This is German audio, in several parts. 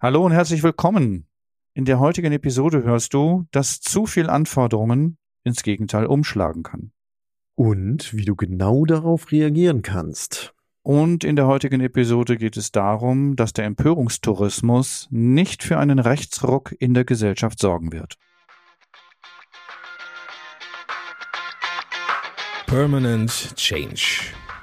Hallo und herzlich willkommen. In der heutigen Episode hörst du, dass zu viel Anforderungen ins Gegenteil umschlagen kann. Und wie du genau darauf reagieren kannst. Und in der heutigen Episode geht es darum, dass der Empörungstourismus nicht für einen Rechtsruck in der Gesellschaft sorgen wird. Permanent Change.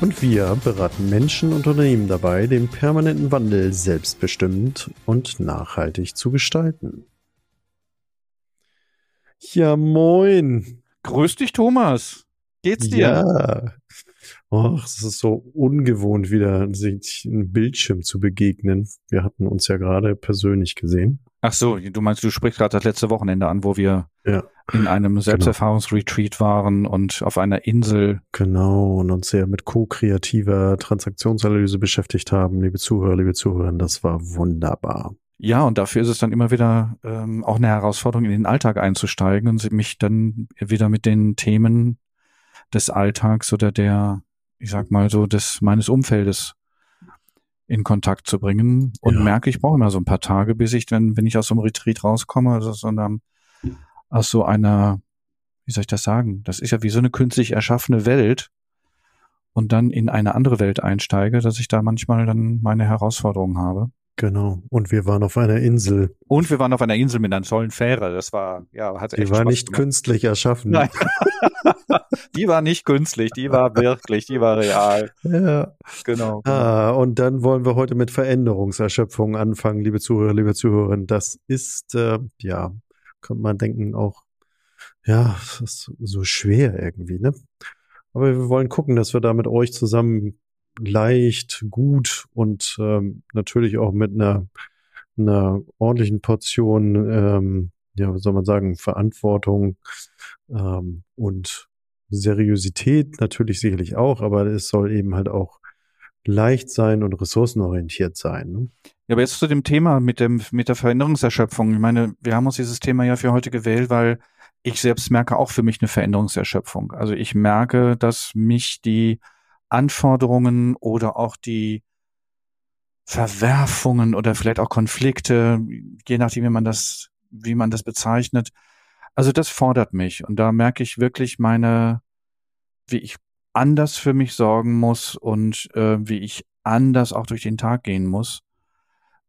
Und wir beraten Menschen und Unternehmen dabei, den permanenten Wandel selbstbestimmt und nachhaltig zu gestalten. Ja, moin. Grüß dich, Thomas. Geht's dir? Ja. Och, es ist so ungewohnt, wieder sich einem Bildschirm zu begegnen. Wir hatten uns ja gerade persönlich gesehen. Ach so, du meinst, du sprichst gerade das letzte Wochenende an, wo wir Ja. in einem Selbsterfahrungsretreat waren und auf einer Insel. Genau, und uns sehr mit ko-kreativer Transaktionsanalyse beschäftigt haben. Liebe Zuhörer, liebe Zuhörer, das war wunderbar. Ja, und dafür ist es dann immer wieder ähm, auch eine Herausforderung, in den Alltag einzusteigen und mich dann wieder mit den Themen des Alltags oder der, ich sag mal so, des meines Umfeldes in Kontakt zu bringen und Ja. merke, ich brauche immer so ein paar Tage, bis ich dann, wenn ich aus so einem Retreat rauskomme, also aus so einer, aus so einer, wie soll ich das sagen? Das ist ja wie so eine künstlich erschaffene Welt und dann in eine andere Welt einsteige, dass ich da manchmal dann meine Herausforderungen habe. Genau. Und wir waren auf einer Insel. Und wir waren auf einer Insel mit einer tollen Fähre. Das war, ja, hat Die echt war Spaß nicht gemacht. künstlich erschaffen. Nein. die war nicht künstlich, die war wirklich, die war real. Ja. Genau. genau. Ah, und dann wollen wir heute mit Veränderungserschöpfung anfangen, liebe Zuhörer, liebe Zuhörerinnen. Das ist, äh, ja, könnte man denken, auch, ja, das ist so schwer irgendwie, ne? Aber wir wollen gucken, dass wir da mit euch zusammen leicht, gut und ähm, natürlich auch mit einer, einer ordentlichen Portion, ähm, ja, was soll man sagen, Verantwortung ähm, und Seriosität natürlich sicherlich auch, aber es soll eben halt auch leicht sein und ressourcenorientiert sein. Ne? Ja, aber jetzt zu dem Thema mit dem, mit der Veränderungserschöpfung. Ich meine, wir haben uns dieses Thema ja für heute gewählt, weil ich selbst merke auch für mich eine Veränderungserschöpfung. Also ich merke, dass mich die Anforderungen oder auch die Verwerfungen oder vielleicht auch Konflikte, je nachdem, wie man das, wie man das bezeichnet, also das fordert mich. Und da merke ich wirklich meine, wie ich anders für mich sorgen muss und äh, wie ich anders auch durch den Tag gehen muss,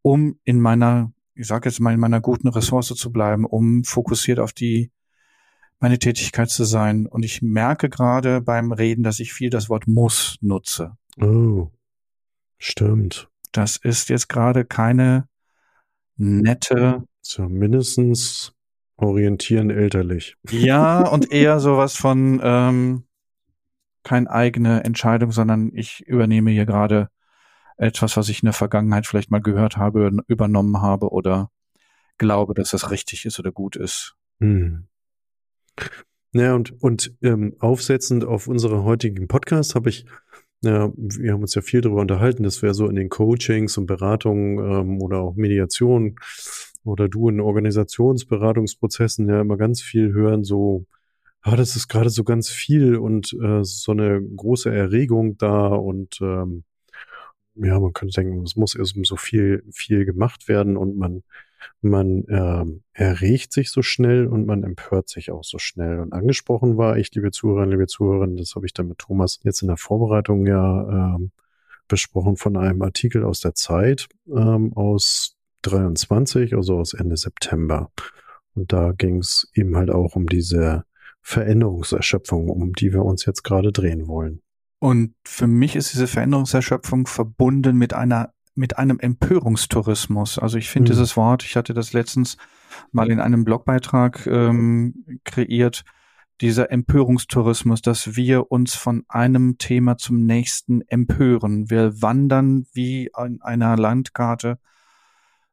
um in meiner, ich sage jetzt mal, in meiner guten Ressource zu bleiben, um fokussiert auf die meine Tätigkeit zu sein. Und ich merke gerade beim Reden, dass ich viel das Wort muss nutze. Oh, stimmt. Das ist jetzt gerade keine nette, So mindestens orientieren elterlich. ja, und eher sowas von ähm, keine eigene Entscheidung, sondern ich übernehme hier gerade etwas, was ich in der Vergangenheit vielleicht mal gehört habe, übernommen habe oder glaube, dass das richtig ist oder gut ist. Hm. Ja, und, und ähm, aufsetzend auf unseren heutigen Podcast habe ich, ja, wir haben uns ja viel darüber unterhalten, dass wir so in den Coachings und Beratungen ähm, oder auch Mediation oder du in Organisationsberatungsprozessen ja immer ganz viel hören, so, ah, das ist gerade so ganz viel und äh, so eine große Erregung da und ähm, ja, man könnte denken, es muss erst so viel, viel gemacht werden und man man ähm, erregt sich so schnell und man empört sich auch so schnell. Und angesprochen war ich, liebe Zuhörer, liebe Zuhörerinnen, das habe ich dann mit Thomas jetzt in der Vorbereitung ja ähm, besprochen von einem Artikel aus der Zeit ähm, aus 23, also aus Ende September. Und da ging es eben halt auch um diese Veränderungserschöpfung, um die wir uns jetzt gerade drehen wollen. Und für mich ist diese Veränderungserschöpfung verbunden mit einer mit einem Empörungstourismus. Also ich finde Mhm. dieses Wort, ich hatte das letztens mal in einem Blogbeitrag ähm, kreiert, dieser Empörungstourismus, dass wir uns von einem Thema zum nächsten empören. Wir wandern wie an einer Landkarte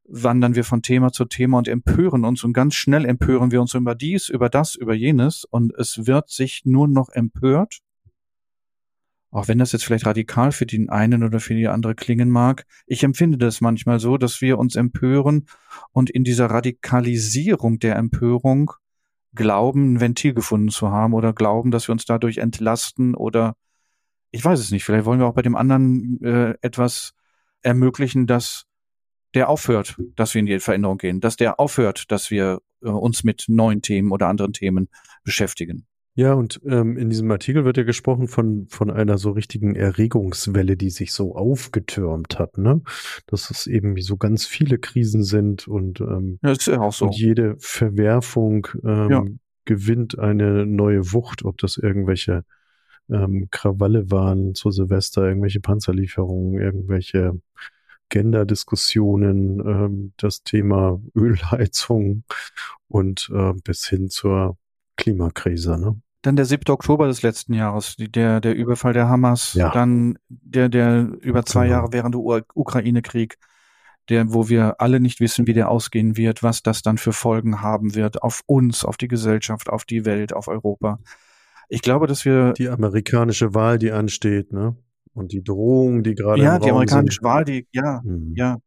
wandern wir von Thema zu Thema und empören uns und ganz schnell empören wir uns über dies, über das, über jenes und es wird sich nur noch empört. Auch wenn das jetzt vielleicht radikal für den einen oder für die andere klingen mag. Ich empfinde das manchmal so, dass wir uns empören und in dieser Radikalisierung der Empörung glauben, ein Ventil gefunden zu haben oder glauben, dass wir uns dadurch entlasten oder ich weiß es nicht. Vielleicht wollen wir auch bei dem anderen äh, etwas ermöglichen, dass der aufhört, dass wir in die Veränderung gehen, dass der aufhört, dass wir äh, uns mit neuen Themen oder anderen Themen beschäftigen. Ja, und ähm, in diesem Artikel wird ja gesprochen von, von einer so richtigen Erregungswelle, die sich so aufgetürmt hat, ne? Dass es eben so ganz viele Krisen sind und, ähm, ja, ist ja auch so. und jede Verwerfung ähm, ja. gewinnt eine neue Wucht, ob das irgendwelche ähm, Krawalle waren zu Silvester, irgendwelche Panzerlieferungen, irgendwelche Gender-Diskussionen, ähm, das Thema Ölheizung und äh, bis hin zur Klimakrise. Ne? Dann der 7. Oktober des letzten Jahres, der, der Überfall der Hamas, ja. dann der, der über zwei genau. Jahre während der Ukraine-Krieg, der, wo wir alle nicht wissen, wie der ausgehen wird, was das dann für Folgen haben wird auf uns, auf die Gesellschaft, auf die Welt, auf Europa. Ich glaube, dass wir. Die amerikanische Wahl, die ansteht, ne? Und die Drohung, die gerade. Ja, die amerikanische sind. Wahl, die, ja, mhm. ja.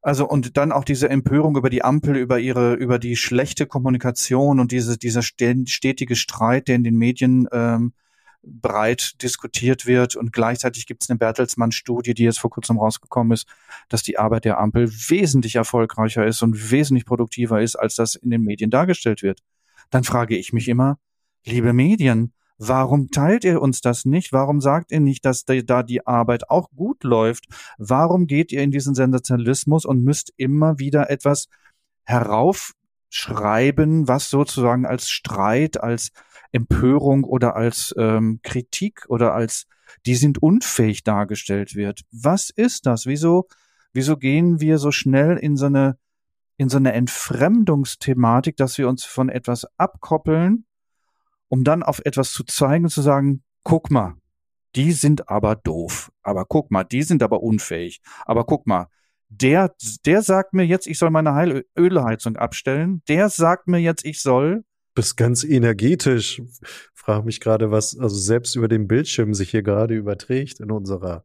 Also und dann auch diese Empörung über die Ampel, über ihre, über die schlechte Kommunikation und diese, dieser stetige Streit, der in den Medien ähm, breit diskutiert wird. Und gleichzeitig gibt es eine Bertelsmann-Studie, die jetzt vor kurzem rausgekommen ist, dass die Arbeit der Ampel wesentlich erfolgreicher ist und wesentlich produktiver ist, als das in den Medien dargestellt wird. Dann frage ich mich immer, liebe Medien, Warum teilt ihr uns das nicht? Warum sagt ihr nicht, dass da die Arbeit auch gut läuft? Warum geht ihr in diesen Sensationalismus und müsst immer wieder etwas heraufschreiben, was sozusagen als Streit, als Empörung oder als ähm, Kritik oder als die sind unfähig dargestellt wird? Was ist das? Wieso, wieso gehen wir so schnell in so eine in so eine Entfremdungsthematik, dass wir uns von etwas abkoppeln um dann auf etwas zu zeigen und zu sagen, guck mal, die sind aber doof. Aber guck mal, die sind aber unfähig. Aber guck mal, der, der sagt mir jetzt, ich soll meine Heil Ölheizung abstellen. Der sagt mir jetzt, ich soll. Bist ganz energetisch. Frag mich gerade, was also selbst über den Bildschirm sich hier gerade überträgt in unserer,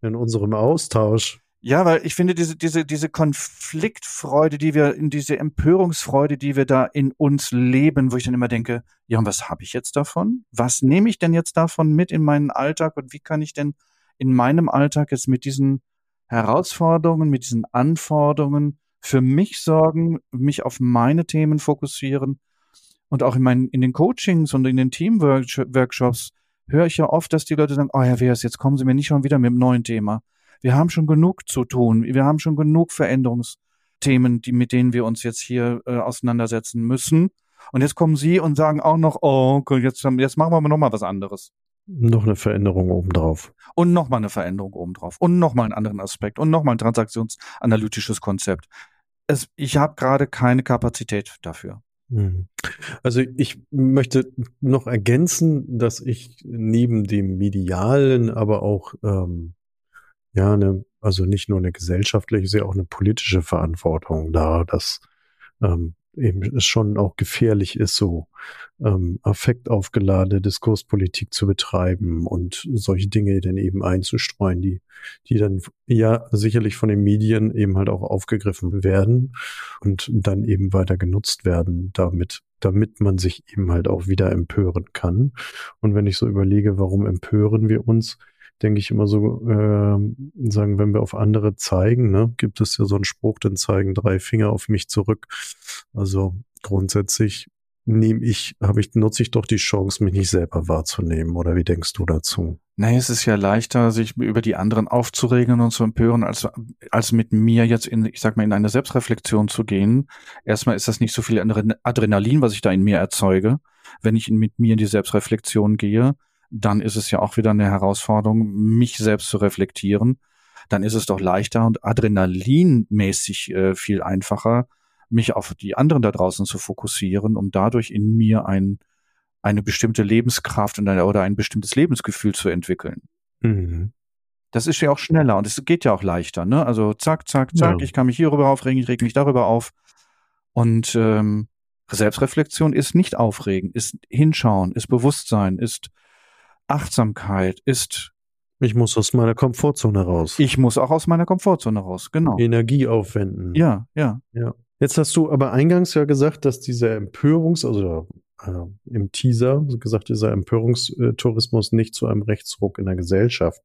in unserem Austausch. Ja, weil ich finde, diese, diese, diese Konfliktfreude, die wir, in diese Empörungsfreude, die wir da in uns leben, wo ich dann immer denke, ja, und was habe ich jetzt davon? Was nehme ich denn jetzt davon mit in meinen Alltag? Und wie kann ich denn in meinem Alltag jetzt mit diesen Herausforderungen, mit diesen Anforderungen für mich sorgen, mich auf meine Themen fokussieren? Und auch in meinen, in den Coachings und in den Teamworkshops höre ich ja oft, dass die Leute sagen, oh Herr Wehrs, jetzt kommen Sie mir nicht schon wieder mit einem neuen Thema wir haben schon genug zu tun. Wir haben schon genug Veränderungsthemen, die, mit denen wir uns jetzt hier äh, auseinandersetzen müssen. Und jetzt kommen Sie und sagen auch noch, oh, jetzt, jetzt machen wir noch mal was anderes. Noch eine Veränderung obendrauf. Und noch mal eine Veränderung obendrauf. Und noch mal einen anderen Aspekt. Und noch mal ein transaktionsanalytisches Konzept. Es, ich habe gerade keine Kapazität dafür. Hm. Also ich möchte noch ergänzen, dass ich neben dem medialen, aber auch ähm, ja, eine, also nicht nur eine gesellschaftliche, ja auch eine politische Verantwortung da, dass ähm, eben es schon auch gefährlich ist, so ähm, affektaufgeladene Diskurspolitik zu betreiben und solche Dinge dann eben einzustreuen, die, die dann ja sicherlich von den Medien eben halt auch aufgegriffen werden und dann eben weiter genutzt werden, damit damit man sich eben halt auch wieder empören kann. Und wenn ich so überlege, warum empören wir uns, denke ich immer so, äh, sagen, wenn wir auf andere zeigen, ne, gibt es ja so einen Spruch, dann zeigen drei Finger auf mich zurück. Also grundsätzlich nehme ich, habe ich, nutze ich doch die Chance, mich nicht selber wahrzunehmen. Oder wie denkst du dazu? Naja, es ist ja leichter, sich über die anderen aufzuregen und zu empören, als, als mit mir jetzt in, ich sag mal, in eine Selbstreflexion zu gehen. Erstmal ist das nicht so viel Adrenalin, was ich da in mir erzeuge, wenn ich mit mir in die Selbstreflexion gehe dann ist es ja auch wieder eine Herausforderung, mich selbst zu reflektieren. Dann ist es doch leichter und adrenalinmäßig äh, viel einfacher, mich auf die anderen da draußen zu fokussieren, um dadurch in mir ein, eine bestimmte Lebenskraft und eine, oder ein bestimmtes Lebensgefühl zu entwickeln. Mhm. Das ist ja auch schneller und es geht ja auch leichter, ne? Also zack, zack, zack, ja. ich kann mich hierüber aufregen, ich reg mich darüber auf. Und ähm, Selbstreflexion ist nicht aufregen, ist hinschauen, ist Bewusstsein, ist Achtsamkeit, ist ich muss aus meiner Komfortzone raus. Ich muss auch aus meiner Komfortzone raus, genau. Energie aufwenden. Ja, ja. Ja. Jetzt hast du aber eingangs ja gesagt, dass dieser Empörungs-, also äh, im Teaser gesagt, dieser Empörungstourismus nicht zu einem Rechtsruck in der Gesellschaft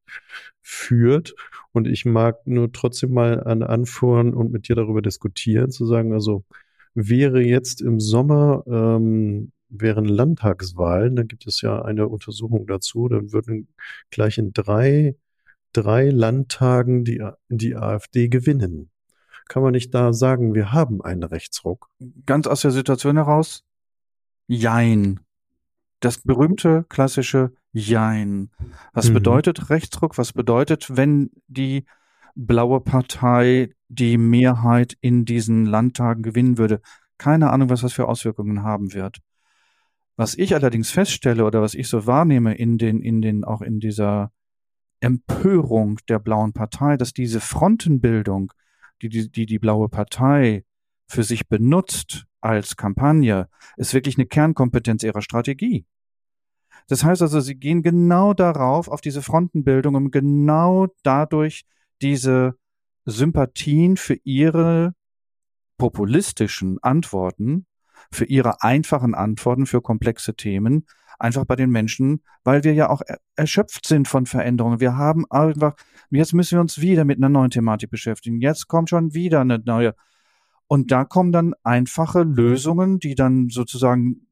führt. Und ich mag nur trotzdem mal an anführen und mit dir darüber diskutieren, zu sagen, also wäre jetzt im Sommer ähm, wären Landtagswahlen, da gibt es ja eine Untersuchung dazu, dann würden gleich in drei, drei Landtagen die, die AfD gewinnen. Kann man nicht da sagen, wir haben einen Rechtsruck? Ganz aus der Situation heraus? Jein. Das berühmte klassische Jein. Was mhm. bedeutet Rechtsruck? Was bedeutet, wenn die blaue Partei die Mehrheit in diesen Landtagen gewinnen würde? Keine Ahnung, was das für Auswirkungen haben wird. Was ich allerdings feststelle oder was ich so wahrnehme in den, in den, auch in dieser Empörung der blauen Partei, dass diese Frontenbildung, die die, die, die blaue Partei für sich benutzt als Kampagne, ist wirklich eine Kernkompetenz ihrer Strategie. Das heißt also, sie gehen genau darauf, auf diese Frontenbildung, um genau dadurch diese Sympathien für ihre populistischen Antworten für ihre einfachen Antworten für komplexe Themen einfach bei den Menschen, weil wir ja auch erschöpft sind von Veränderungen. Wir haben einfach, jetzt müssen wir uns wieder mit einer neuen Thematik beschäftigen. Jetzt kommt schon wieder eine neue. Und da kommen dann einfache Lösungen, die dann sozusagen,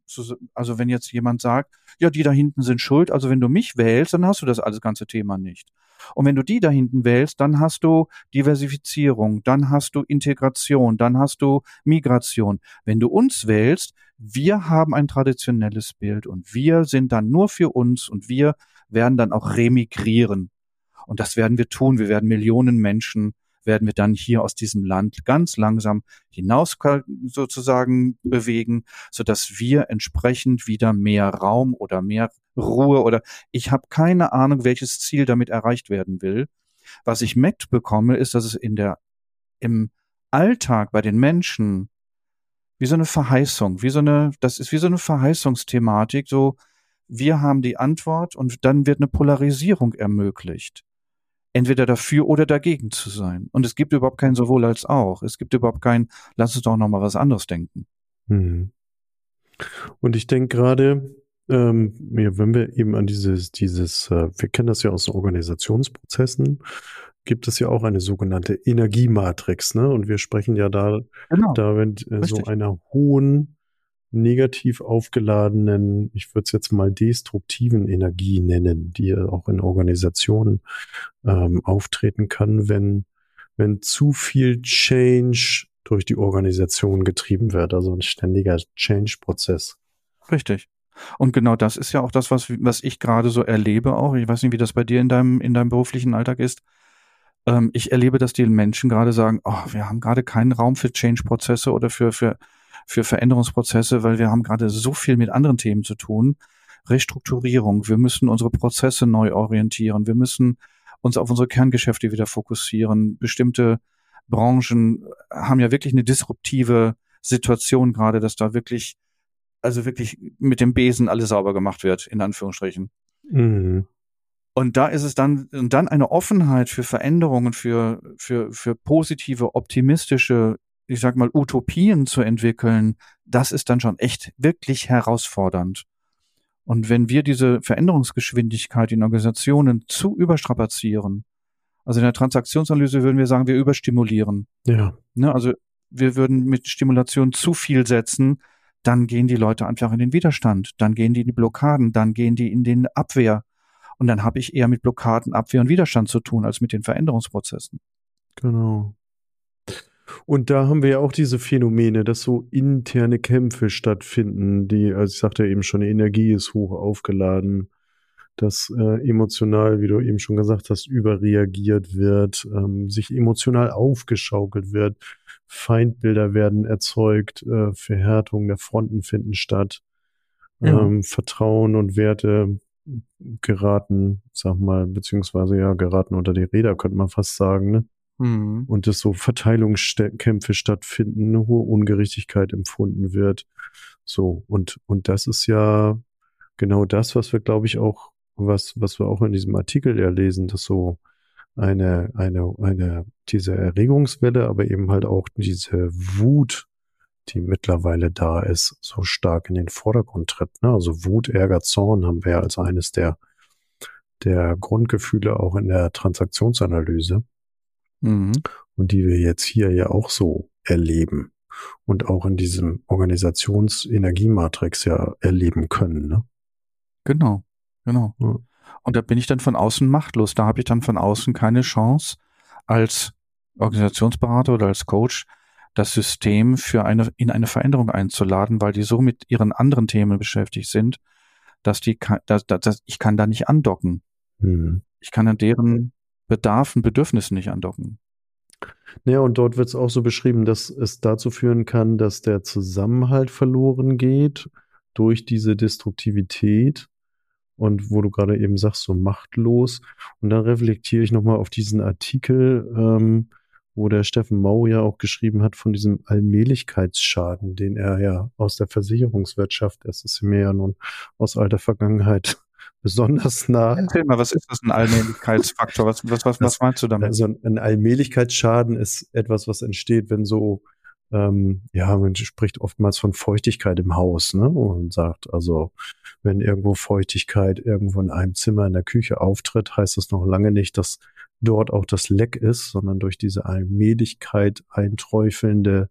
also wenn jetzt jemand sagt, ja, die da hinten sind schuld, also wenn du mich wählst, dann hast du das alles ganze Thema nicht. Und wenn du die da hinten wählst, dann hast du Diversifizierung, dann hast du Integration, dann hast du Migration. Wenn du uns wählst, wir haben ein traditionelles Bild und wir sind dann nur für uns und wir werden dann auch remigrieren. Und das werden wir tun. Wir werden Millionen Menschen werden wir dann hier aus diesem Land ganz langsam hinaus sozusagen bewegen, so dass wir entsprechend wieder mehr Raum oder mehr Ruhe oder ich habe keine Ahnung, welches Ziel damit erreicht werden will. Was ich mitbekomme, ist, dass es in der im Alltag bei den Menschen wie so eine Verheißung, wie so eine, das ist wie so eine Verheißungsthematik, so wir haben die Antwort und dann wird eine Polarisierung ermöglicht entweder dafür oder dagegen zu sein. Und es gibt überhaupt kein sowohl als auch. Es gibt überhaupt kein, lass uns doch nochmal was anderes denken. Mhm. Und ich denke gerade, ähm, ja, wenn wir eben an dieses, dieses, äh, wir kennen das ja aus Organisationsprozessen, gibt es ja auch eine sogenannte Energiematrix, ne? Und wir sprechen ja da, genau. da mit äh, so einer hohen negativ aufgeladenen, ich würde es jetzt mal destruktiven Energie nennen, die auch in Organisationen ähm, auftreten kann, wenn, wenn zu viel Change durch die Organisation getrieben wird, also ein ständiger Change-Prozess. Richtig. Und genau das ist ja auch das, was, was ich gerade so erlebe auch. Ich weiß nicht, wie das bei dir in deinem, in deinem beruflichen Alltag ist. Ähm, ich erlebe, dass die Menschen gerade sagen, oh, wir haben gerade keinen Raum für Change-Prozesse oder für, für für Veränderungsprozesse, weil wir haben gerade so viel mit anderen Themen zu tun. Restrukturierung, wir müssen unsere Prozesse neu orientieren, wir müssen uns auf unsere Kerngeschäfte wieder fokussieren. Bestimmte Branchen haben ja wirklich eine disruptive Situation gerade, dass da wirklich, also wirklich mit dem Besen alles sauber gemacht wird, in Anführungsstrichen. Mhm. Und da ist es dann, und dann eine Offenheit für Veränderungen, für, für, für positive, optimistische ich sag mal, Utopien zu entwickeln, das ist dann schon echt wirklich herausfordernd. Und wenn wir diese Veränderungsgeschwindigkeit in Organisationen zu überstrapazieren, also in der Transaktionsanalyse würden wir sagen, wir überstimulieren. Ja. Ne, also wir würden mit Stimulation zu viel setzen, dann gehen die Leute einfach in den Widerstand, dann gehen die in die Blockaden, dann gehen die in den Abwehr. Und dann habe ich eher mit Blockaden, Abwehr und Widerstand zu tun, als mit den Veränderungsprozessen. Genau. Und da haben wir ja auch diese Phänomene, dass so interne Kämpfe stattfinden, die, also ich sagte eben schon, die Energie ist hoch aufgeladen, dass äh, emotional, wie du eben schon gesagt hast, überreagiert wird, ähm, sich emotional aufgeschaukelt wird, Feindbilder werden erzeugt, äh, Verhärtung der Fronten finden statt, ja. ähm, Vertrauen und Werte geraten, sag mal, beziehungsweise ja, geraten unter die Räder, könnte man fast sagen, ne? Mhm. Und dass so Verteilungskämpfe stattfinden, eine hohe Ungerechtigkeit empfunden wird. So, und, und das ist ja genau das, was wir, glaube ich, auch, was, was wir auch in diesem Artikel ja lesen, dass so eine, eine, eine, diese Erregungswelle, aber eben halt auch diese Wut, die mittlerweile da ist, so stark in den Vordergrund tritt. Ne? Also Wut, Ärger, Zorn haben wir ja als eines der, der Grundgefühle auch in der Transaktionsanalyse. Mhm. Und die wir jetzt hier ja auch so erleben und auch in diesem Organisationsenergiematrix ja erleben können. Ne? Genau, genau. Ja. Und da bin ich dann von außen machtlos. Da habe ich dann von außen keine Chance, als Organisationsberater oder als Coach das System für eine, in eine Veränderung einzuladen, weil die so mit ihren anderen Themen beschäftigt sind, dass die, dass, dass, ich kann da nicht andocken. Hm. Ich kann an deren Bedarfen, Bedürfnissen nicht andocken. Ja, und dort wird es auch so beschrieben, dass es dazu führen kann, dass der Zusammenhalt verloren geht durch diese Destruktivität und wo du gerade eben sagst, so machtlos. Und dann reflektiere ich nochmal auf diesen Artikel, ähm, wo der Steffen Mau ja auch geschrieben hat von diesem Allmählichkeitsschaden, den er ja aus der Versicherungswirtschaft, das ist mir ja nun aus alter Vergangenheit besonders nah. Erzähl mal, was ist das ein Allmählichkeitsfaktor? Was, was, was, was meinst du damit? Also ein Allmählichkeitsschaden ist etwas, was entsteht, wenn so ähm, ja, man spricht oftmals von Feuchtigkeit im Haus, ne? Und sagt, also, wenn irgendwo Feuchtigkeit irgendwo in einem Zimmer in der Küche auftritt, heißt das noch lange nicht, dass dort auch das Leck ist, sondern durch diese Allmählichkeit einträufelnde,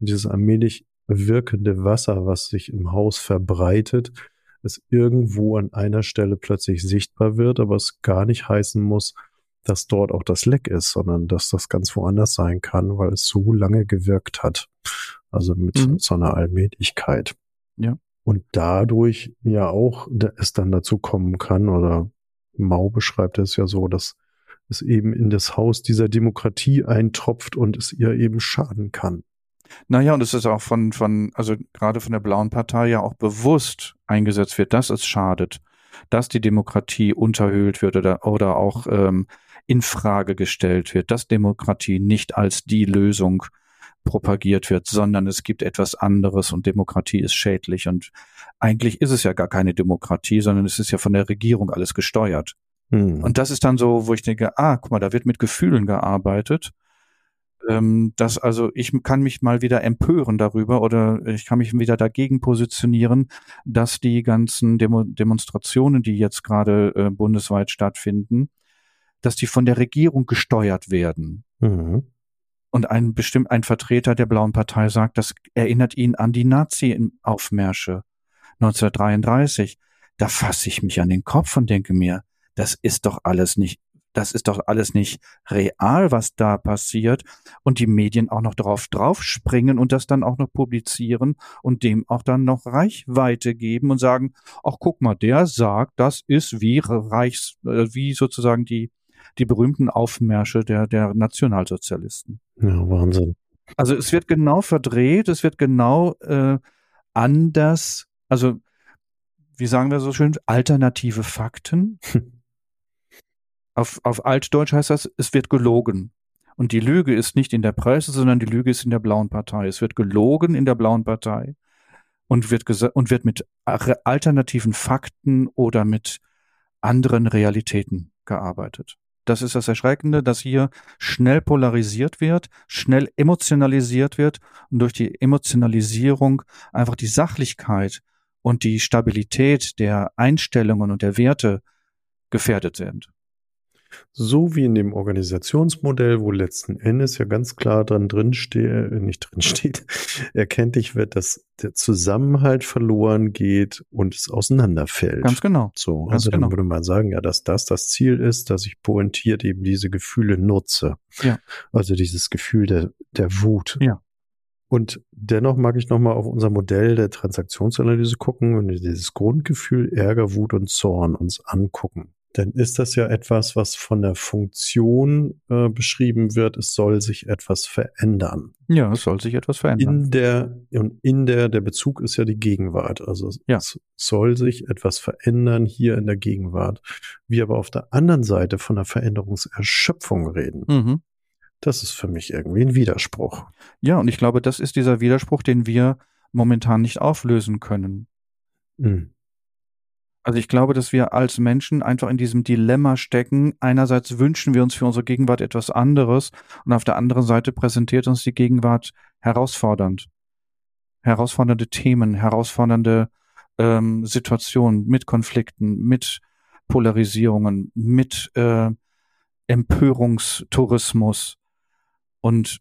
dieses allmählich wirkende Wasser, was sich im Haus verbreitet, es irgendwo an einer Stelle plötzlich sichtbar wird, aber es gar nicht heißen muss, dass dort auch das Leck ist, sondern dass das ganz woanders sein kann, weil es so lange gewirkt hat. Also mit Mhm. so einer Allmählichkeit. Ja. Und dadurch ja auch es dann dazu kommen kann, oder Mau beschreibt es ja so, dass es eben in das Haus dieser Demokratie eintropft und es ihr eben schaden kann. Naja, und es ist auch von, von, also gerade von der Blauen Partei ja auch bewusst eingesetzt wird, dass es schadet, dass die Demokratie unterhöhlt wird oder, oder auch ähm, in Frage gestellt wird, dass Demokratie nicht als die Lösung propagiert wird, sondern es gibt etwas anderes und Demokratie ist schädlich. Und eigentlich ist es ja gar keine Demokratie, sondern es ist ja von der Regierung alles gesteuert. Hm. Und das ist dann so, wo ich denke, ah, guck mal, da wird mit Gefühlen gearbeitet. Ähm, dass also ich kann mich mal wieder empören darüber oder ich kann mich wieder dagegen positionieren, dass die ganzen Demo Demonstrationen, die jetzt gerade äh, bundesweit stattfinden, dass die von der Regierung gesteuert werden. Mhm. Und ein bestimmt ein Vertreter der Blauen Partei sagt, das erinnert ihn an die Nazi-Aufmärsche 1933. Da fasse ich mich an den Kopf und denke mir, das ist doch alles nicht, das ist doch alles nicht real, was da passiert. Und die Medien auch noch drauf draufspringen und das dann auch noch publizieren und dem auch dann noch Reichweite geben und sagen, ach guck mal, der sagt, das ist wie Reichs, äh, wie sozusagen die, die berühmten Aufmärsche der, der Nationalsozialisten. Ja, Wahnsinn. Also es wird genau verdreht, es wird genau äh, anders, also wie sagen wir so schön, alternative Fakten. auf, auf Altdeutsch heißt das, es wird gelogen. Und die Lüge ist nicht in der Presse, sondern die Lüge ist in der blauen Partei. Es wird gelogen in der blauen Partei und wird, und wird mit alternativen Fakten oder mit anderen Realitäten gearbeitet. Das ist das Erschreckende, dass hier schnell polarisiert wird, schnell emotionalisiert wird und durch die Emotionalisierung einfach die Sachlichkeit und die Stabilität der Einstellungen und der Werte gefährdet sind. So wie in dem Organisationsmodell, wo letzten Endes ja ganz klar dran drin steht, äh, nicht drin steht, erkenntlich wird, dass der Zusammenhalt verloren geht und es auseinanderfällt. Ganz genau. so, ganz also dann genau. würde man sagen, ja, dass das das Ziel ist, dass ich pointiert eben diese Gefühle nutze. Ja. Also dieses Gefühl der, der Wut. Ja. Und dennoch mag ich nochmal auf unser Modell der Transaktionsanalyse gucken und dieses Grundgefühl Ärger, Wut und Zorn uns angucken. Dann ist das ja etwas, was von der Funktion äh, beschrieben wird. Es soll sich etwas verändern. Ja, es soll sich etwas verändern. In der, und in der, der Bezug ist ja die Gegenwart. Also Ja. es soll sich etwas verändern hier in der Gegenwart. Wir aber auf der anderen Seite von der Veränderungserschöpfung reden. Mhm. Das ist für mich irgendwie ein Widerspruch. Ja, und ich glaube, das ist dieser Widerspruch, den wir momentan nicht auflösen können. Hm. Also ich glaube, dass wir als Menschen einfach in diesem Dilemma stecken. Einerseits wünschen wir uns für unsere Gegenwart etwas anderes und auf der anderen Seite präsentiert uns die Gegenwart herausfordernd. Herausfordernde Themen, herausfordernde ähm, Situationen mit Konflikten, mit Polarisierungen, mit äh, Empörungstourismus. Und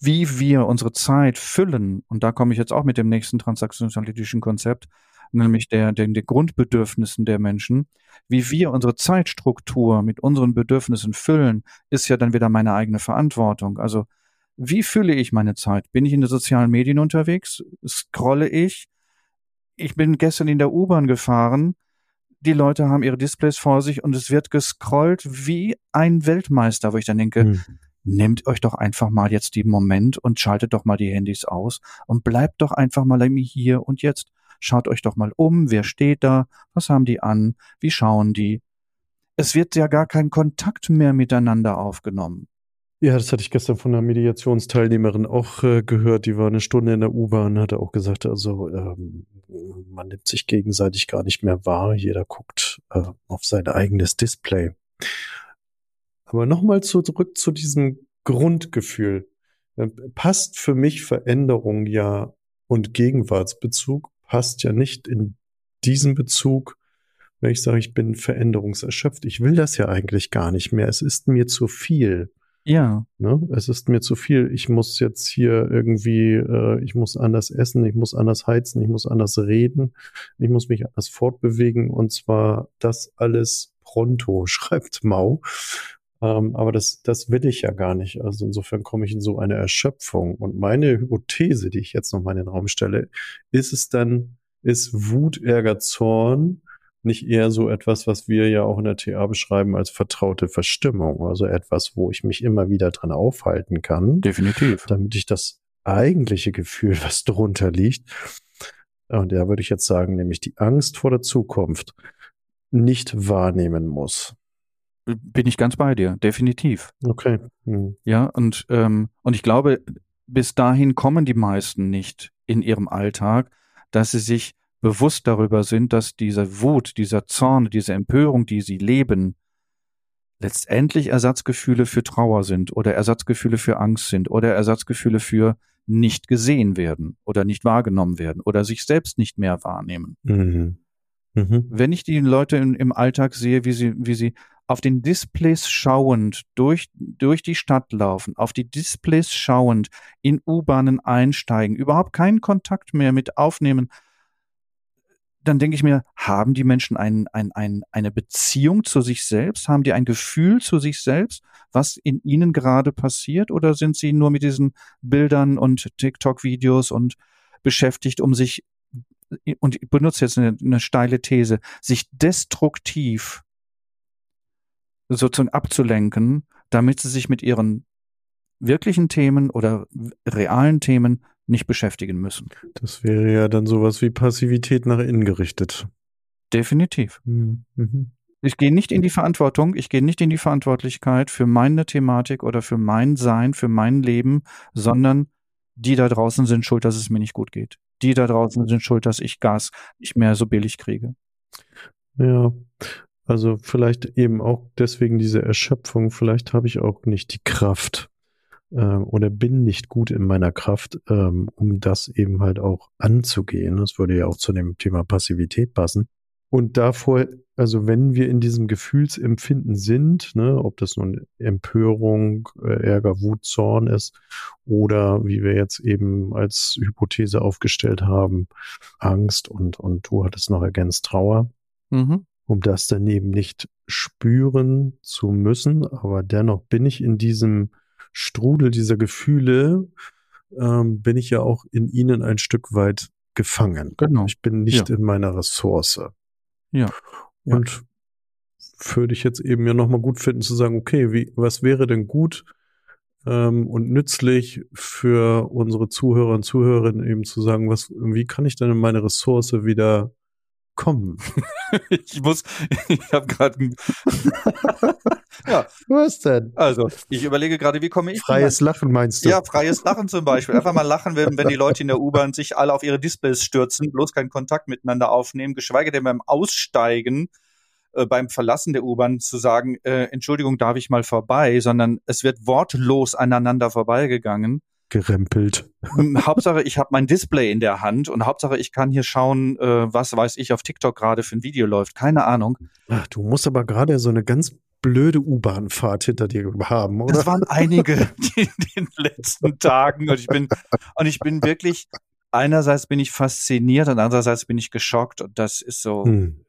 wie wir unsere Zeit füllen, und da komme ich jetzt auch mit dem nächsten transaktionsanalytischen Konzept, nämlich der, den, den Grundbedürfnissen der Menschen. Wie wir unsere Zeitstruktur mit unseren Bedürfnissen füllen, ist ja dann wieder meine eigene Verantwortung. Also, wie fülle ich meine Zeit? Bin ich in den sozialen Medien unterwegs? Scrolle ich? Ich bin gestern in der U-Bahn gefahren. Die Leute haben ihre Displays vor sich und es wird gescrollt wie ein Weltmeister, wo ich dann denke, Hm. Nehmt euch doch einfach mal jetzt den Moment und schaltet doch mal die Handys aus und bleibt doch einfach mal im Hier und Jetzt. Schaut euch doch mal um, wer steht da, was haben die an, wie schauen die. Es wird ja gar kein Kontakt mehr miteinander aufgenommen. Ja, das hatte ich gestern von einer Mediationsteilnehmerin auch äh, gehört. Die war eine Stunde in der U-Bahn, hatte auch gesagt, also ähm, man nimmt sich gegenseitig gar nicht mehr wahr. Jeder guckt äh, auf sein eigenes Display. Aber nochmal zurück zu diesem Grundgefühl. Äh, passt für mich Veränderung ja und Gegenwartsbezug passt ja nicht in diesem Bezug, wenn ich sage, ich bin veränderungserschöpft. Ich will das ja eigentlich gar nicht mehr. Es ist mir zu viel. Ja, Ne? Es ist mir zu viel. Ich muss jetzt hier irgendwie, äh, ich muss anders essen, ich muss anders heizen, ich muss anders reden, ich muss mich anders fortbewegen und zwar das alles pronto, schreibt Mau. Ähm, aber das, das will ich ja gar nicht. Also insofern komme ich in so eine Erschöpfung. Und meine Hypothese, die ich jetzt nochmal in den Raum stelle, ist es dann, ist Wut, Ärger, Zorn nicht eher so etwas, was wir ja auch in der TA beschreiben als vertraute Verstimmung, also etwas, wo ich mich immer wieder dran aufhalten kann, definitiv. damit ich das eigentliche Gefühl, was drunter liegt, und da würde ich jetzt sagen, nämlich die Angst vor der Zukunft, nicht wahrnehmen muss. Bin ich ganz bei dir, definitiv. Okay. Hm. Ja, und, ähm, und ich glaube, bis dahin kommen die meisten nicht in ihrem Alltag, dass sie sich bewusst darüber sind, dass diese Wut, dieser Zorn, diese Empörung, die sie leben, letztendlich Ersatzgefühle für Trauer sind oder Ersatzgefühle für Angst sind oder Ersatzgefühle für nicht gesehen werden oder nicht wahrgenommen werden oder sich selbst nicht mehr wahrnehmen. Mhm. Mhm. Wenn ich die Leute in, im Alltag sehe, wie sie, wie sie auf den Displays schauend durch, durch die Stadt laufen, auf die Displays schauend in U-Bahnen einsteigen, überhaupt keinen Kontakt mehr mit aufnehmen, dann denke ich mir, haben die Menschen ein, ein, ein, eine Beziehung zu sich selbst? Haben die ein Gefühl zu sich selbst, was in ihnen gerade passiert? Oder sind sie nur mit diesen Bildern und TikTok-Videos und beschäftigt, um sich, und ich benutze jetzt eine, eine steile These, sich destruktiv sozusagen abzulenken, damit sie sich mit ihren wirklichen Themen oder realen Themen nicht beschäftigen müssen. Das wäre ja dann sowas wie Passivität nach innen gerichtet. Definitiv. Mhm. Ich gehe nicht in die Verantwortung, ich gehe nicht in die Verantwortlichkeit für meine Thematik oder für mein Sein, für mein Leben, sondern die da draußen sind schuld, dass es mir nicht gut geht. Die da draußen sind schuld, dass ich Gas nicht mehr so billig kriege. Ja, also vielleicht eben auch deswegen diese Erschöpfung. Vielleicht habe ich auch nicht die Kraft äh, oder bin nicht gut in meiner Kraft, ähm, um das eben halt auch anzugehen. Das würde ja auch zu dem Thema Passivität passen. Und davor, also wenn wir in diesem Gefühlsempfinden sind, ne, ob das nun Empörung, äh, Ärger, Wut, Zorn ist oder wie wir jetzt eben als Hypothese aufgestellt haben, Angst und, und du hattest noch ergänzt Trauer, Mhm. Um das dann eben nicht spüren zu müssen, aber dennoch bin ich in diesem Strudel dieser Gefühle, ähm, bin ich ja auch in ihnen ein Stück weit gefangen. Genau. Ich bin nicht Ja. in meiner Ressource. Ja. Ja. Und würde ich jetzt eben ja nochmal gut finden zu sagen, okay, wie, was wäre denn gut ähm, und nützlich für unsere Zuhörer und Zuhörerinnen eben zu sagen, was, wie kann ich denn in meine Ressource wieder kommen? ich muss, ich habe gerade ja. Was denn? Also, ich überlege gerade, wie komme ich. Freies Lachen meinst du? Ja, freies Lachen zum Beispiel. Einfach mal lachen, wenn, wenn die Leute in der U-Bahn sich alle auf ihre Displays stürzen, bloß keinen Kontakt miteinander aufnehmen, geschweige denn beim Aussteigen, äh, beim Verlassen der U-Bahn zu sagen, äh, Entschuldigung, darf ich mal vorbei, sondern es wird wortlos aneinander vorbeigegangen gerempelt. Ähm, Hauptsache, ich habe mein Display in der Hand und Hauptsache, ich kann hier schauen, äh, was weiß ich auf TikTok gerade für ein Video läuft. Keine Ahnung. Ach, du musst aber gerade so eine ganz blöde U-Bahn-Fahrt hinter dir haben, oder? Das waren einige in den letzten Tagen und ich bin und ich bin wirklich einerseits bin ich fasziniert und andererseits bin ich geschockt und das ist so, hm.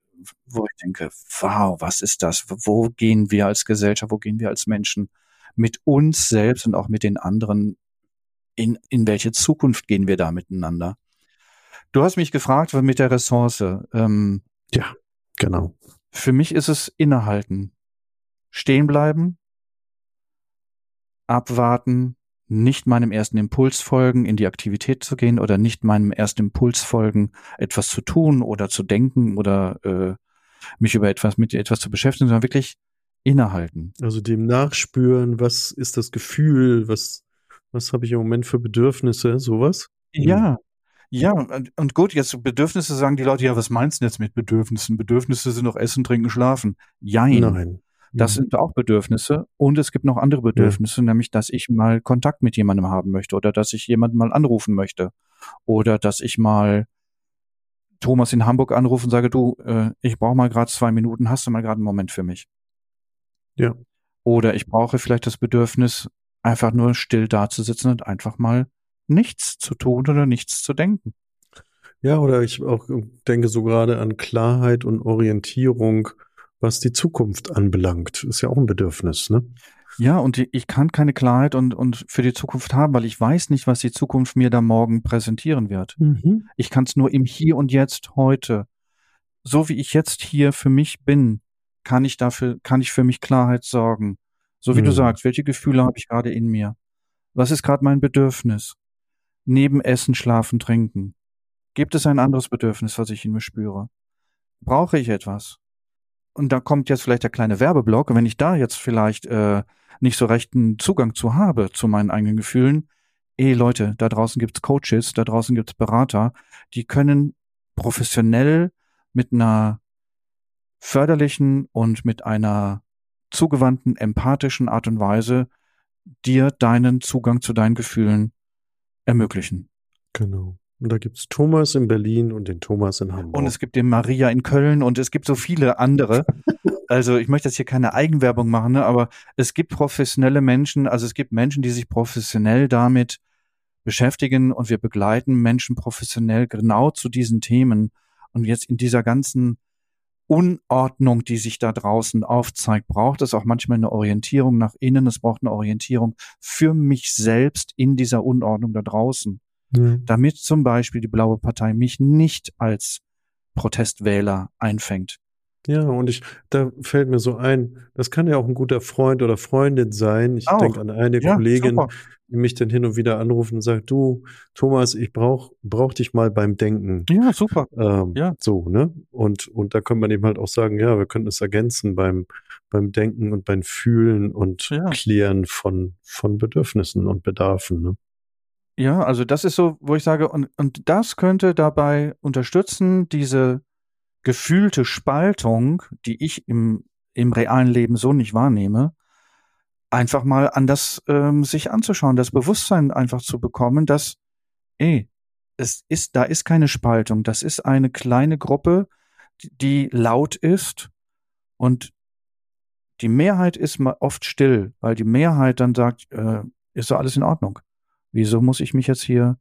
wo ich denke, wow, was ist das? Wo gehen wir als Gesellschaft, wo gehen wir als Menschen mit uns selbst und auch mit den anderen in, in welche Zukunft gehen wir da miteinander? Du hast mich gefragt, mit der Ressource. Ähm, ja, genau. Für mich ist es innehalten. Stehen bleiben, abwarten, nicht meinem ersten Impuls folgen, in die Aktivität zu gehen oder nicht meinem ersten Impuls folgen, etwas zu tun oder zu denken oder äh, mich über etwas mit etwas zu beschäftigen, sondern wirklich innehalten. Also dem nachspüren, was ist das Gefühl, was was habe ich im Moment für Bedürfnisse? Sowas? Ja. Ja, und gut, jetzt Bedürfnisse sagen die Leute, ja, was meinst du jetzt mit Bedürfnissen? Bedürfnisse sind doch Essen, Trinken, Schlafen. Jein. Nein. Das mhm. sind auch Bedürfnisse. Und es gibt noch andere Bedürfnisse, ja. nämlich, dass ich mal Kontakt mit jemandem haben möchte oder dass ich jemanden mal anrufen möchte oder dass ich mal Thomas in Hamburg anrufe und sage, du, äh, ich brauche mal gerade zwei Minuten, hast du mal gerade einen Moment für mich? Ja. Oder ich brauche vielleicht das Bedürfnis, einfach nur still dazusitzen und einfach mal nichts zu tun oder nichts zu denken. Ja, oder ich auch denke so gerade an Klarheit und Orientierung, was die Zukunft anbelangt. Ist ja auch ein Bedürfnis, ne? Ja, und ich kann keine Klarheit und, und für die Zukunft haben, weil ich weiß nicht, was die Zukunft mir da morgen präsentieren wird. Mhm. Ich kann es nur im Hier und Jetzt heute. So wie ich jetzt hier für mich bin, kann ich dafür, kann ich für mich Klarheit sorgen. So wie hm. du sagst, welche Gefühle habe ich gerade in mir? Was ist gerade mein Bedürfnis? Neben Essen, Schlafen, Trinken. Gibt es ein anderes Bedürfnis, was ich in mir spüre? Brauche ich etwas? Und da kommt jetzt vielleicht der kleine Werbeblock. Und wenn ich da jetzt vielleicht äh, nicht so rechten Zugang zu habe, zu meinen eigenen Gefühlen, eh Leute, da draußen gibt's Coaches, da draußen gibt's Berater, die können professionell mit einer förderlichen und mit einer zugewandten, empathischen Art und Weise dir deinen Zugang zu deinen Gefühlen ermöglichen. Genau. Und da gibt's Thomas in Berlin und den Thomas in Hamburg. Und es gibt den Maria in Köln und es gibt so viele andere. also ich möchte jetzt hier keine Eigenwerbung machen, ne, aber es gibt professionelle Menschen, also es gibt Menschen, die sich professionell damit beschäftigen und wir begleiten Menschen professionell genau zu diesen Themen. Und jetzt in dieser ganzen Unordnung, die sich da draußen aufzeigt, braucht es auch manchmal eine Orientierung nach innen. Es braucht eine Orientierung für mich selbst in dieser Unordnung da draußen. Ja. Damit zum Beispiel die Blaue Partei mich nicht als Protestwähler einfängt. Ja, und ich, da fällt mir so ein, das kann ja auch ein guter Freund oder Freundin sein. Ich denke an eine ja, Kollegin, super. die mich dann hin und wieder anruft und sagt, du, Thomas, ich brauch, brauch dich mal beim Denken. Ja, super. Ähm, ja. So, ne? Und, und da kann man eben halt auch sagen, ja, wir können es ergänzen beim, beim Denken und beim Fühlen und ja. Klären von, von Bedürfnissen und Bedarfen, ne? Ja, also das ist so, wo ich sage, und, und das könnte dabei unterstützen, diese gefühlte Spaltung, die ich im, im realen Leben so nicht wahrnehme, einfach mal anders ähm, sich anzuschauen, das Bewusstsein einfach zu bekommen, dass, ey, es ist, da ist keine Spaltung, das ist eine kleine Gruppe, die, laut ist und die Mehrheit ist oft still, weil die Mehrheit dann sagt, äh, ist so alles in Ordnung. Wieso muss ich mich jetzt hier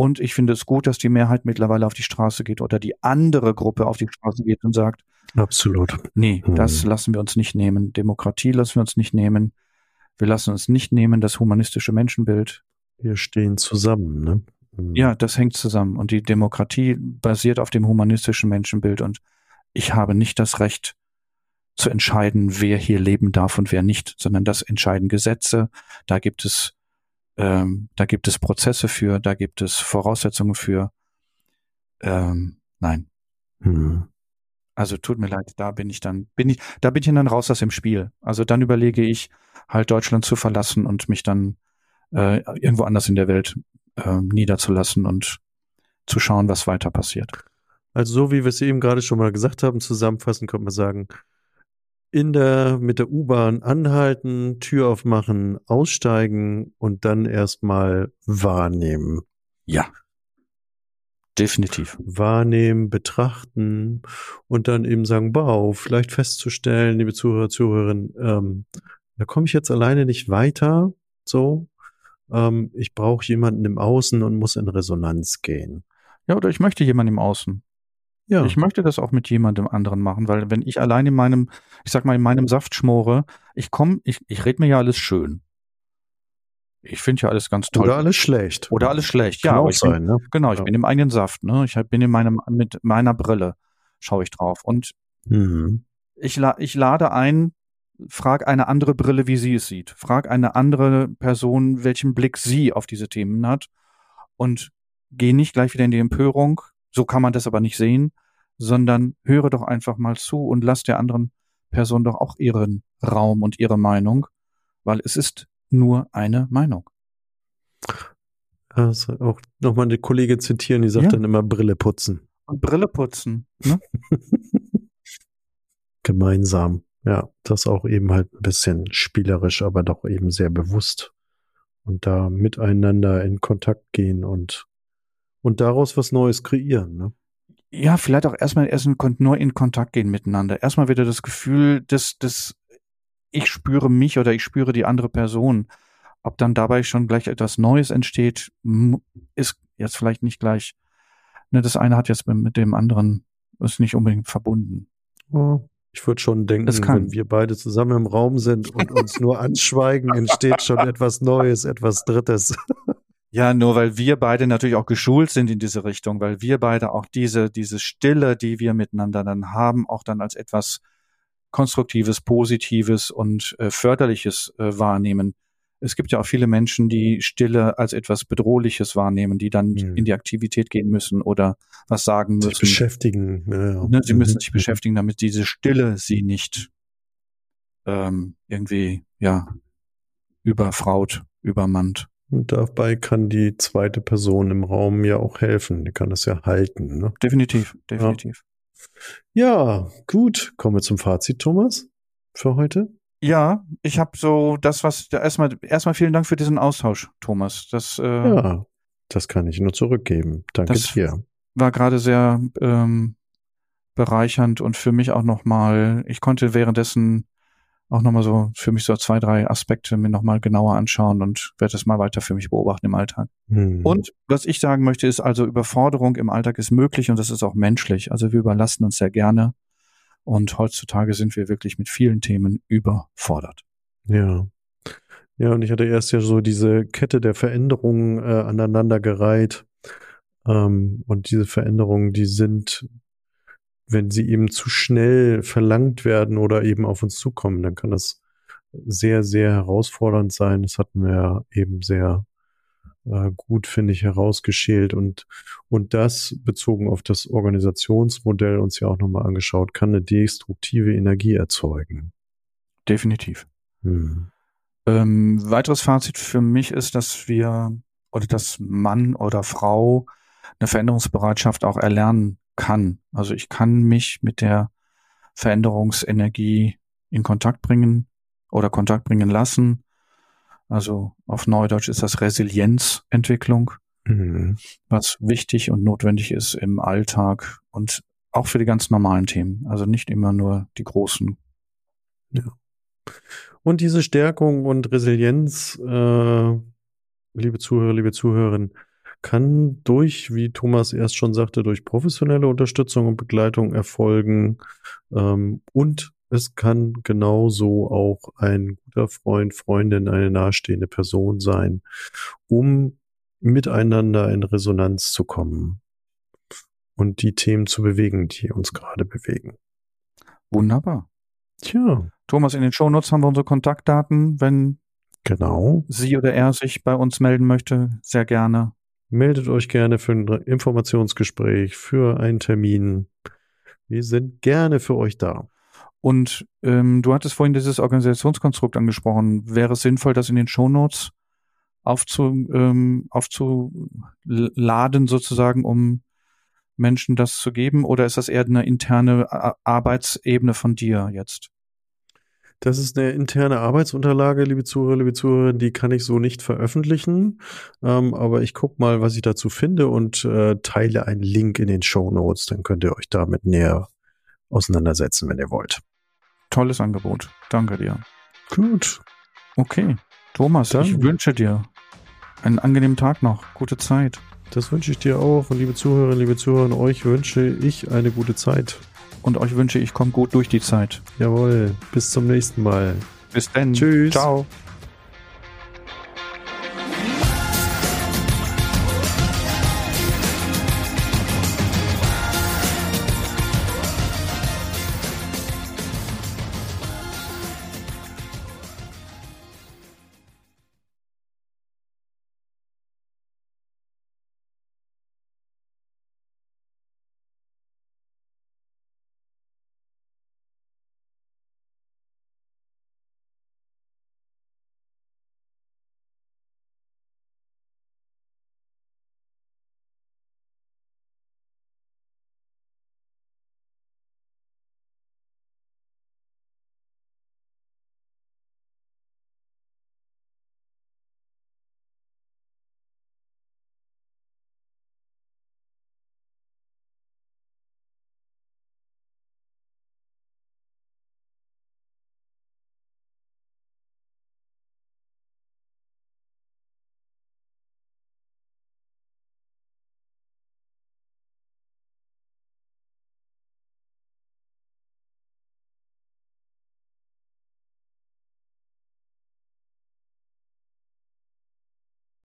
und ich finde es gut, dass die Mehrheit mittlerweile auf die Straße geht oder die andere Gruppe auf die Straße geht und sagt, absolut. Nee, hm. das lassen wir uns nicht nehmen. Demokratie lassen wir uns nicht nehmen. Wir lassen uns nicht nehmen das humanistische Menschenbild. Wir stehen zusammen, ne? Hm. Ja, das hängt zusammen. Und die Demokratie basiert auf dem humanistischen Menschenbild. Und ich habe nicht das Recht zu entscheiden, wer hier leben darf und wer nicht, sondern das entscheiden Gesetze. Da gibt es, ähm, da gibt es Prozesse für, da gibt es Voraussetzungen für. Ähm, nein. Hm. Also tut mir leid, da bin ich dann, bin ich, da bin ich dann raus aus dem Spiel. Also dann überlege ich, halt Deutschland zu verlassen und mich dann äh, irgendwo anders in der Welt äh, niederzulassen und zu schauen, was weiter passiert. Also so wie wir es eben gerade schon mal gesagt haben, zusammenfassend könnte man sagen, in der, mit der U-Bahn anhalten, Tür aufmachen, aussteigen und dann erstmal wahrnehmen. Ja. Definitiv. Wahrnehmen, betrachten und dann eben sagen, wow, vielleicht festzustellen, liebe Zuhörer, Zuhörerinnen, ähm, da komme ich jetzt alleine nicht weiter, so. Ähm, ich brauche jemanden im Außen und muss in Resonanz gehen. Ja, oder ich möchte jemanden im Außen. Ja. Ich möchte das auch mit jemandem anderen machen, weil wenn ich allein in meinem, ich sag mal, in meinem Saft schmore, ich komme, ich, ich rede mir ja alles schön. Ich finde ja alles ganz toll. Oder alles schlecht. Oder alles schlecht, Kann ja. Auch sein, bin, ne? Genau, ich ja. bin im eigenen Saft, ne? Ich bin in meinem, mit meiner Brille, schaue ich drauf. Und mhm. ich, la ich lade ein, frag eine andere Brille, wie sie es sieht. Frag eine andere Person, welchen Blick sie auf diese Themen hat. Und geh nicht gleich wieder in die Empörung, so kann man das aber nicht sehen, sondern höre doch einfach mal zu und lass der anderen Person doch auch ihren Raum und ihre Meinung, weil es ist nur eine Meinung. Also auch nochmal eine Kollegin zitieren, die sagt ja. dann immer Brille putzen. Und Brille putzen. Ne? Gemeinsam. Ja, das auch eben halt ein bisschen spielerisch, aber doch eben sehr bewusst. Und da miteinander in Kontakt gehen und und daraus was Neues kreieren, ne? Ja, vielleicht auch erstmal erst nur in Kontakt gehen miteinander. Erstmal wieder das Gefühl, dass, dass ich spüre mich oder ich spüre die andere Person. Ob dann dabei schon gleich etwas Neues entsteht, ist jetzt vielleicht nicht gleich. Ne, das eine hat jetzt mit dem anderen ist nicht unbedingt verbunden. Oh, ich würde schon denken, wenn wir beide zusammen im Raum sind und uns nur anschweigen, entsteht schon etwas Neues, etwas Drittes. Ja, nur weil wir beide natürlich auch geschult sind in diese Richtung, weil wir beide auch diese, diese Stille, die wir miteinander dann haben, auch dann als etwas Konstruktives, Positives und äh, Förderliches äh, wahrnehmen. Es gibt ja auch viele Menschen, die Stille als etwas Bedrohliches wahrnehmen, die dann mhm. in die Aktivität gehen müssen oder was sagen müssen. Sich beschäftigen. Ja, ja. Ne, sie müssen mhm. sich beschäftigen, damit diese Stille sie nicht ähm, irgendwie, ja, überfraut, übermannt. Und dabei kann die zweite Person im Raum ja auch helfen. Die kann das ja halten. Ne? Definitiv, definitiv. Ja. ja, gut. Kommen wir zum Fazit, Thomas, für heute. Ja, ich habe so das, was erstmal erstmal vielen Dank für diesen Austausch, Thomas. Das äh, ja, das kann ich nur zurückgeben. Danke das dir. War gerade sehr ähm, bereichernd und für mich auch nochmal. Ich konnte währenddessen auch nochmal so für mich so zwei, drei Aspekte mir nochmal genauer anschauen und werde das mal weiter für mich beobachten im Alltag. Mhm. Und was ich sagen möchte, ist also Überforderung im Alltag ist möglich und das ist auch menschlich. Also wir überlassen uns sehr gerne und heutzutage sind wir wirklich mit vielen Themen überfordert. Ja. Ja, und ich hatte erst ja so diese Kette der Veränderungen äh, aneinandergereiht. Ähm, und diese Veränderungen, die sind wenn sie eben zu schnell verlangt werden oder eben auf uns zukommen, dann kann das sehr, sehr herausfordernd sein. Das hatten wir eben sehr äh, gut, finde ich, herausgeschält und, und das bezogen auf das Organisationsmodell uns ja auch nochmal angeschaut, kann eine destruktive Energie erzeugen. Definitiv. Hm. Ähm, weiteres Fazit für mich ist, dass wir oder dass Mann oder Frau eine Veränderungsbereitschaft auch erlernen kann. Also ich kann mich mit der Veränderungsenergie in Kontakt bringen oder Kontakt bringen lassen. Also auf Neudeutsch ist das Resilienzentwicklung, mhm. was wichtig und notwendig ist im Alltag und auch für die ganz normalen Themen. Also nicht immer nur die großen. Ja. Und diese Stärkung und Resilienz, äh, liebe Zuhörer, liebe Zuhörerinnen, kann durch, wie Thomas erst schon sagte, durch professionelle Unterstützung und Begleitung erfolgen. Ähm, und es kann genauso auch ein guter Freund, Freundin, eine nahestehende Person sein, um miteinander in Resonanz zu kommen und die Themen zu bewegen, die uns gerade bewegen. Wunderbar. Tja. Thomas, in den Shownotes haben wir unsere Kontaktdaten. Wenn genau. sie oder er sich bei uns melden möchte, sehr gerne. Meldet euch gerne für ein Informationsgespräch, für einen Termin. Wir sind gerne für euch da. Und ähm, du hattest vorhin dieses Organisationskonstrukt angesprochen. Wäre es sinnvoll, das in den Shownotes aufzu, ähm, aufzuladen sozusagen, um Menschen das zu geben? Oder ist das eher eine interne Arbeitsebene von dir jetzt? Das ist eine interne Arbeitsunterlage, liebe Zuhörer, liebe Zuhörer, die kann ich so nicht veröffentlichen. Ähm, aber ich gucke mal, was ich dazu finde und äh, teile einen Link in den Show Notes. Dann könnt ihr euch damit näher auseinandersetzen, wenn ihr wollt. Tolles Angebot. Danke dir. Gut. Okay. Thomas, Dann. ich wünsche dir einen angenehmen Tag noch. Gute Zeit. Das wünsche ich dir auch. Und liebe Zuhörerinnen, liebe Zuhörer, euch wünsche ich eine gute Zeit. Und euch wünsche ich, kommt gut durch die Zeit. Jawohl. Bis zum nächsten Mal. Bis dann. Tschüss. Ciao.